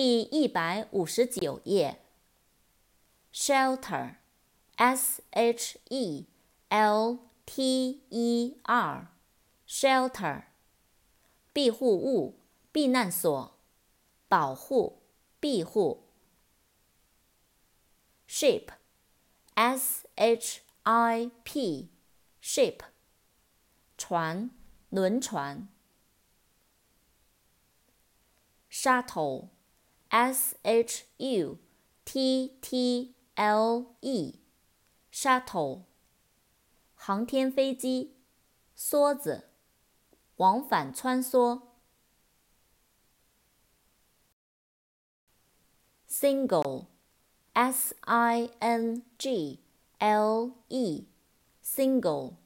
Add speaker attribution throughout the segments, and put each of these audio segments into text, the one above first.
Speaker 1: 第一百五十九页。shelter，s h e l t e r，shelter，庇护物、避难所、保护、庇护。ship，s h i p，ship，船、轮船。shuttle。S H U T T L E，shuttle，航天飞机，梭子，往返穿梭。Single，S I N G L E，single，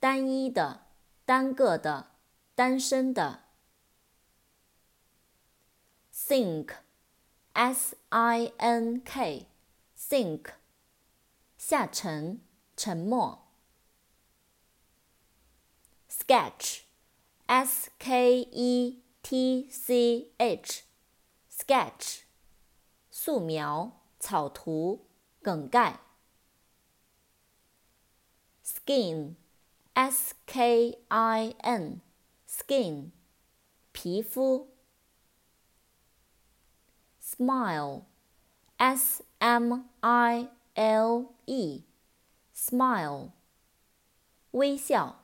Speaker 1: 单一的，单个的，单身的。Sink, S-I-N-K, sink, 下沉，沉没。Sketch, S-K-E-T-C-H, sketch, 素描、草图、梗概。Skin, S-K-I-N, skin, 皮肤。Smile, S M I L E, smile, 微笑。